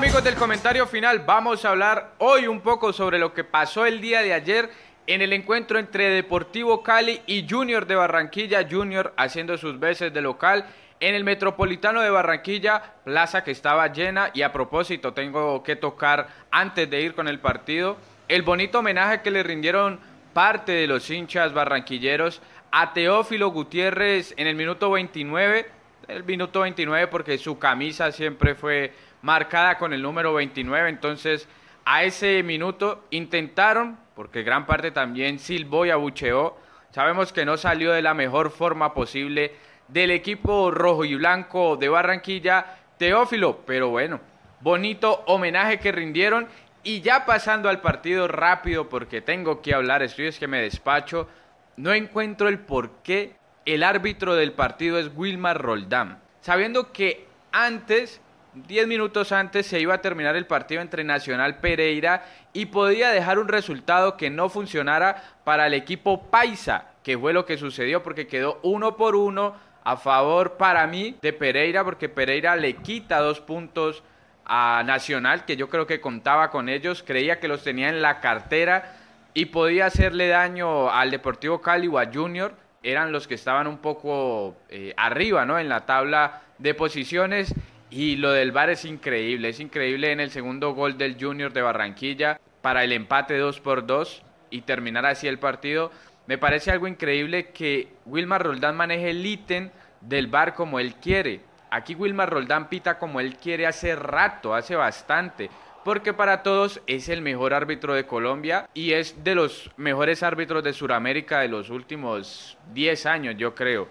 amigos del comentario final, vamos a hablar hoy un poco sobre lo que pasó el día de ayer en el encuentro entre Deportivo Cali y Junior de Barranquilla, Junior haciendo sus veces de local en el Metropolitano de Barranquilla, plaza que estaba llena. Y a propósito tengo que tocar antes de ir con el partido el bonito homenaje que le rindieron parte de los hinchas barranquilleros a Teófilo Gutiérrez en el minuto 29, el minuto 29 porque su camisa siempre fue marcada con el número 29, entonces a ese minuto intentaron, porque gran parte también silbó y abucheó, sabemos que no salió de la mejor forma posible del equipo rojo y blanco de Barranquilla, Teófilo, pero bueno, bonito homenaje que rindieron. Y ya pasando al partido rápido porque tengo que hablar, estoy es que me despacho, no encuentro el por qué el árbitro del partido es Wilmar Roldán, sabiendo que antes 10 minutos antes se iba a terminar el partido entre Nacional Pereira y podía dejar un resultado que no funcionara para el equipo Paisa, que fue lo que sucedió porque quedó uno por uno a favor para mí de Pereira porque Pereira le quita dos puntos a Nacional que yo creo que contaba con ellos, creía que los tenía en la cartera y podía hacerle daño al Deportivo Cali o a Junior, eran los que estaban un poco eh, arriba ¿no? en la tabla de posiciones y lo del VAR es increíble, es increíble en el segundo gol del Junior de Barranquilla para el empate 2 por 2 y terminar así el partido. Me parece algo increíble que Wilmar Roldán maneje el ítem del VAR como él quiere. Aquí Wilmar Roldán pita como él quiere hace rato, hace bastante, porque para todos es el mejor árbitro de Colombia y es de los mejores árbitros de Sudamérica de los últimos 10 años, yo creo.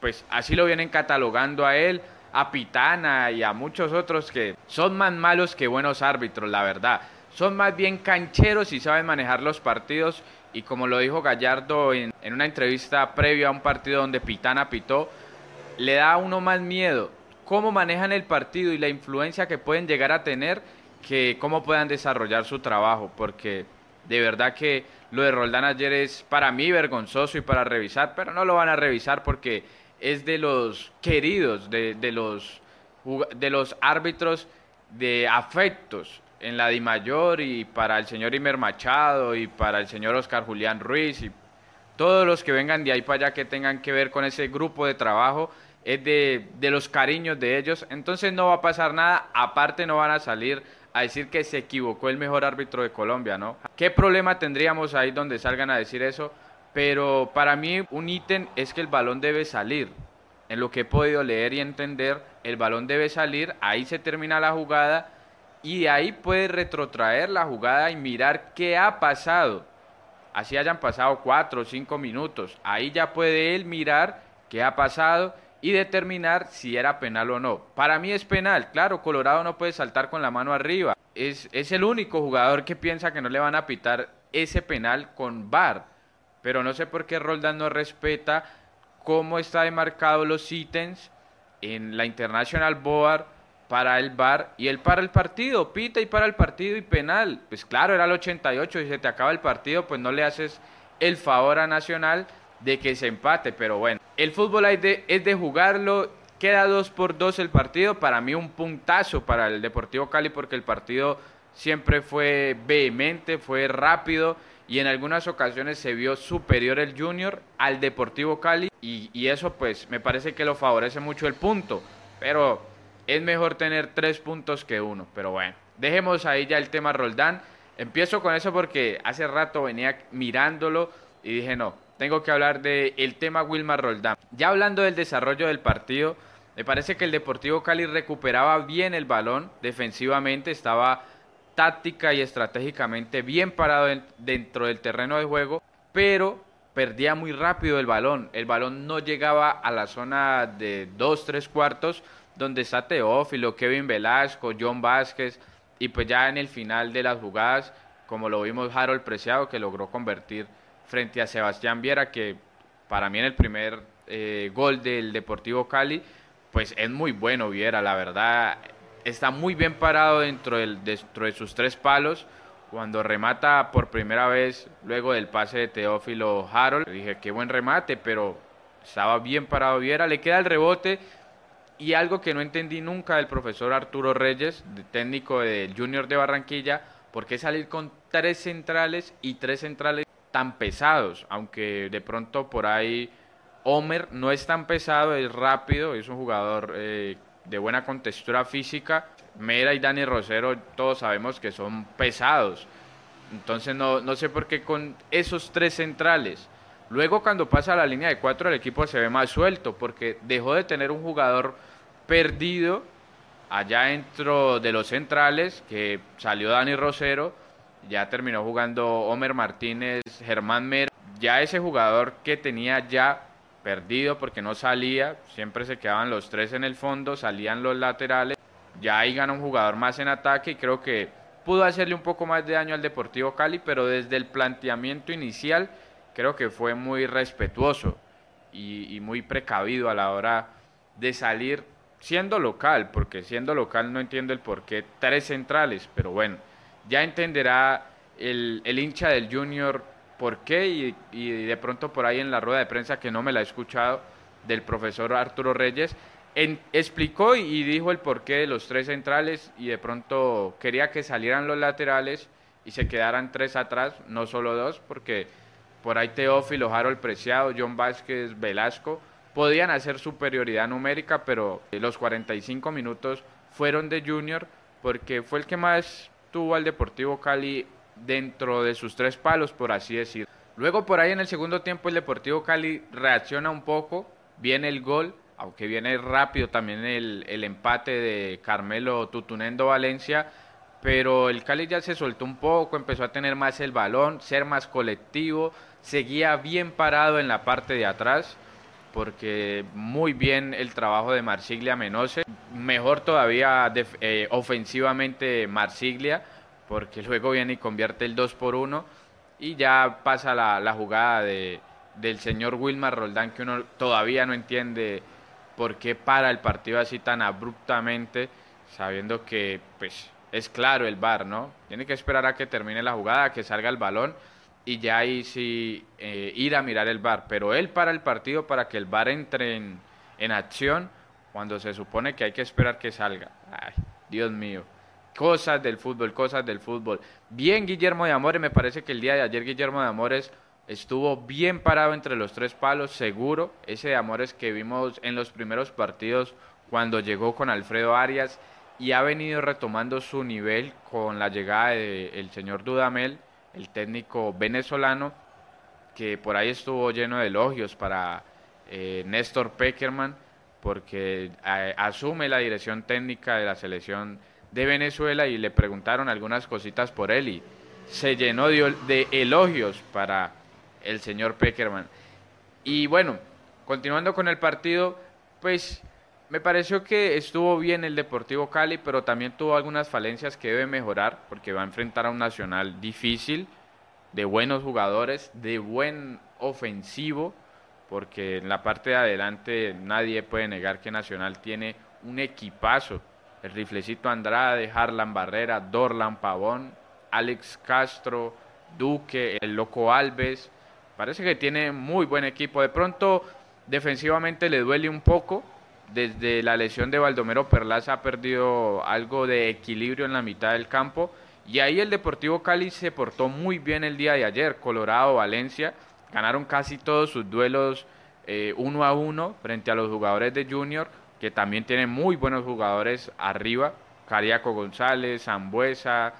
Pues así lo vienen catalogando a él a Pitana y a muchos otros que son más malos que buenos árbitros, la verdad. Son más bien cancheros y saben manejar los partidos y como lo dijo Gallardo en, en una entrevista previa a un partido donde Pitana pitó, le da a uno más miedo cómo manejan el partido y la influencia que pueden llegar a tener que cómo puedan desarrollar su trabajo, porque de verdad que lo de Roldán ayer es para mí vergonzoso y para revisar, pero no lo van a revisar porque es de los queridos, de, los, de los árbitros de afectos en la Di Mayor y para el señor Imer Machado y para el señor Oscar Julián Ruiz y todos los que vengan de ahí para allá que tengan que ver con ese grupo de trabajo es de, de los cariños de ellos. Entonces no va a pasar nada, aparte no van a salir a decir que se equivocó el mejor árbitro de Colombia, ¿no? ¿Qué problema tendríamos ahí donde salgan a decir eso? Pero para mí un ítem es que el balón debe salir. En lo que he podido leer y entender, el balón debe salir, ahí se termina la jugada y ahí puede retrotraer la jugada y mirar qué ha pasado. Así hayan pasado cuatro o cinco minutos, ahí ya puede él mirar qué ha pasado y determinar si era penal o no. Para mí es penal, claro, Colorado no puede saltar con la mano arriba. Es, es el único jugador que piensa que no le van a pitar ese penal con VAR pero no sé por qué Roldán no respeta cómo está demarcado los ítems en la International Board para el bar y él para el partido, pita y para el partido y penal. Pues claro, era el 88 y se te acaba el partido, pues no le haces el favor a Nacional de que se empate, pero bueno, el fútbol es de, es de jugarlo, queda 2 por 2 el partido, para mí un puntazo para el Deportivo Cali porque el partido siempre fue vehemente, fue rápido y en algunas ocasiones se vio superior el Junior al Deportivo Cali y, eso pues me parece que lo favorece mucho el punto, pero es mejor tener tres puntos que uno, pero bueno, dejemos ahí ya el tema Roldán, empiezo con eso porque hace rato venía mirándolo y dije no, tengo que hablar del el tema Wilmar Roldán. Ya hablando del desarrollo del partido, me parece que el Deportivo Cali recuperaba bien el balón defensivamente, estaba táctica y estratégicamente bien parado dentro del terreno de juego, pero perdía muy rápido el balón. El balón no llegaba a la zona de dos, tres cuartos, donde está Teófilo, Kevin Velasco, John Vázquez, y pues ya en el final de las jugadas, como lo vimos Harold Preciado, que logró convertir frente a Sebastián Viera, que para mí en el primer eh, gol del Deportivo Cali, pues es muy bueno Viera, la verdad, está muy bien parado dentro, de sus tres palos. Cuando remata por primera vez, luego del pase de Teófilo Harold, dije, qué buen remate, pero estaba bien parado Viera, le queda el rebote Y algo que no entendí nunca del profesor Arturo Reyes, técnico del Junior de Barranquilla, ¿por qué salir con tres centrales y tres centrales tan pesados? Aunque de pronto por ahí Homer no es tan pesado, es rápido, es un jugador eh, de buena contextura física. Mera y Dani Rosero todos sabemos que son pesados. Entonces no, no sé por qué con esos tres centrales. Luego cuando pasa a la línea de cuatro el equipo se ve más suelto porque dejó de tener un jugador perdido allá dentro de los centrales que salió Dani Rosero, ya terminó jugando Homer Martínez, Germán Mera, ya ese jugador que tenía ya perdido porque no salía, siempre se quedaban los tres en el fondo, salían los laterales, ya ahí gana un jugador más en ataque y creo que pudo hacerle un poco más de daño al Deportivo Cali, pero desde el planteamiento inicial creo que fue muy respetuoso y, muy precavido a la hora de salir siendo local, porque siendo local no entiendo el por qué tres centrales, pero bueno, ya entenderá el, el hincha del Junior por qué y, y, de pronto por ahí en la rueda de prensa que no me la he escuchado del profesor Arturo Reyes, explicó y dijo el porqué de los tres centrales y de pronto quería que salieran los laterales y se quedaran tres atrás, no solo dos, porque por ahí Teófilo, Harold Preciado, John Vázquez, Velasco, podían hacer superioridad numérica, pero los 45 minutos fueron de Junior porque fue el que más tuvo al Deportivo Cali dentro de sus tres palos, por así decir. Luego por ahí en el segundo tiempo el Deportivo Cali reacciona un poco, viene el gol, aunque viene rápido también el, el empate de Carmelo Tutunendo Valencia, pero el Cali ya se soltó un poco, empezó a tener más el balón, ser más colectivo, seguía bien parado en la parte de atrás, porque muy bien el trabajo de Marsiglia Menose, mejor todavía eh, ofensivamente Marsiglia, porque luego viene y convierte el 2 por 1 y ya pasa la, la jugada de, del señor Wilmar Roldán que uno todavía no entiende por qué para el partido así tan abruptamente, sabiendo que pues es claro el VAR, ¿no? Tiene que esperar a que termine la jugada, a que salga el balón y ya ahí sí eh, ir a mirar el VAR. Pero él para el partido para que el VAR entre en, en acción cuando se supone que hay que esperar que salga. Ay, Dios mío. Cosas del fútbol, cosas del fútbol. Bien Guillermo de Amores, me parece que el día de ayer Guillermo de Amores estuvo bien parado entre los tres palos, seguro. Ese de Amores que vimos en los primeros partidos cuando llegó con Alfredo Arias y ha venido retomando su nivel con la llegada del señor Dudamel, el técnico venezolano, que por ahí estuvo lleno de elogios para eh, Néstor Peckerman, porque eh, asume la dirección técnica de la selección de Venezuela y le preguntaron algunas cositas por él y se llenó de, elogios para el señor Peckerman. Y bueno, continuando con el partido, pues me pareció que estuvo bien el Deportivo Cali, pero también tuvo algunas falencias que debe mejorar, porque va a enfrentar a un Nacional difícil, de buenos jugadores, de buen ofensivo, porque en la parte de adelante nadie puede negar que Nacional tiene un equipazo. El riflecito Andrade, Harlan Barrera, Dorlan Pavón, Alex Castro, Duque, el Loco Alves. Parece que tiene muy buen equipo. De pronto, defensivamente le duele un poco, desde la lesión de Baldomero Perlaza ha perdido algo de equilibrio en la mitad del campo y ahí el Deportivo Cali se portó muy bien el día de ayer. Colorado, Valencia ganaron casi todos sus duelos eh, uno a uno frente a los jugadores de Junior que también tienen muy buenos jugadores arriba. Cariaco González, Zambuesa,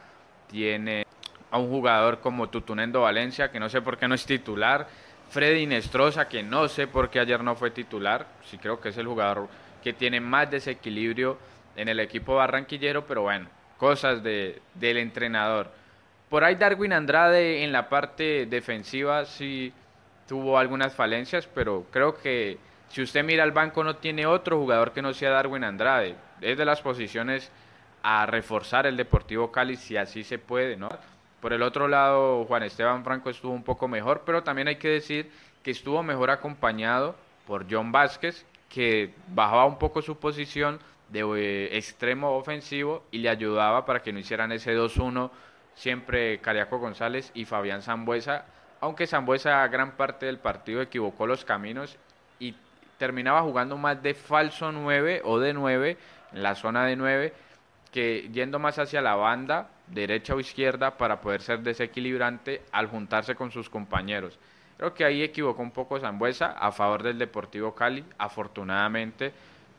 tiene a un jugador como Tutunendo Valencia que no sé por qué no es titular. Freddy Nestroza, que no sé por qué ayer no fue titular, sí creo que es el jugador que tiene más desequilibrio en el equipo barranquillero, pero bueno, cosas de, del entrenador. Por ahí Darwin Andrade en la parte defensiva sí tuvo algunas falencias, pero creo que si usted mira al banco no tiene otro jugador que no sea Darwin Andrade. Es de las posiciones a reforzar el Deportivo Cali si así se puede, ¿no? Por el otro lado, Juan Esteban Franco estuvo un poco mejor, pero también hay que decir que estuvo mejor acompañado por John Vázquez, que bajaba un poco su posición de eh, extremo ofensivo y le ayudaba para que no hicieran ese 2-1 siempre Cariaco González y Fabián Zambuesa, aunque Zambuesa gran parte del partido equivocó los caminos y terminaba jugando más de falso 9 o de 9, en la zona de 9, que yendo más hacia la banda, derecha o izquierda, para poder ser desequilibrante al juntarse con sus compañeros. Creo que ahí equivocó un poco Zambuesa a favor del Deportivo Cali, afortunadamente,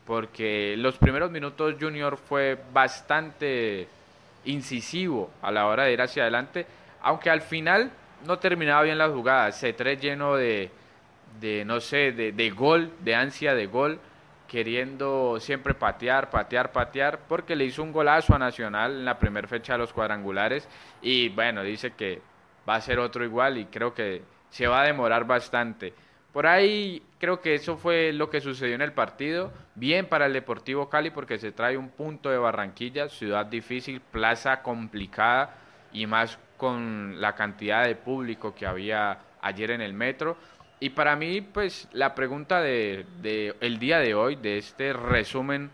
porque los primeros minutos Junior fue bastante incisivo a la hora de ir hacia adelante, aunque al final no terminaba bien las jugadas, C3 lleno de, de no sé, de, de gol, de ansia de gol, queriendo siempre patear, patear, patear, porque le hizo un golazo a Nacional en la primera fecha de los cuadrangulares y bueno, dice que va a ser otro igual y creo que se va a demorar bastante. Por ahí creo que eso fue lo que sucedió en el partido. Bien para el Deportivo Cali porque se trae un punto de Barranquilla, ciudad difícil, plaza complicada y más con la cantidad de público que había ayer en el metro. Y para mí, pues la pregunta de, de, el día de hoy, de este resumen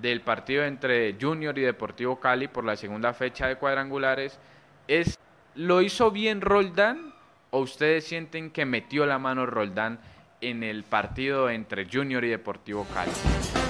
del partido entre Junior y Deportivo Cali por la segunda fecha de cuadrangulares, es, ¿lo hizo bien Roldán o ustedes sienten que metió la mano Roldán en el partido entre Junior y Deportivo Cali?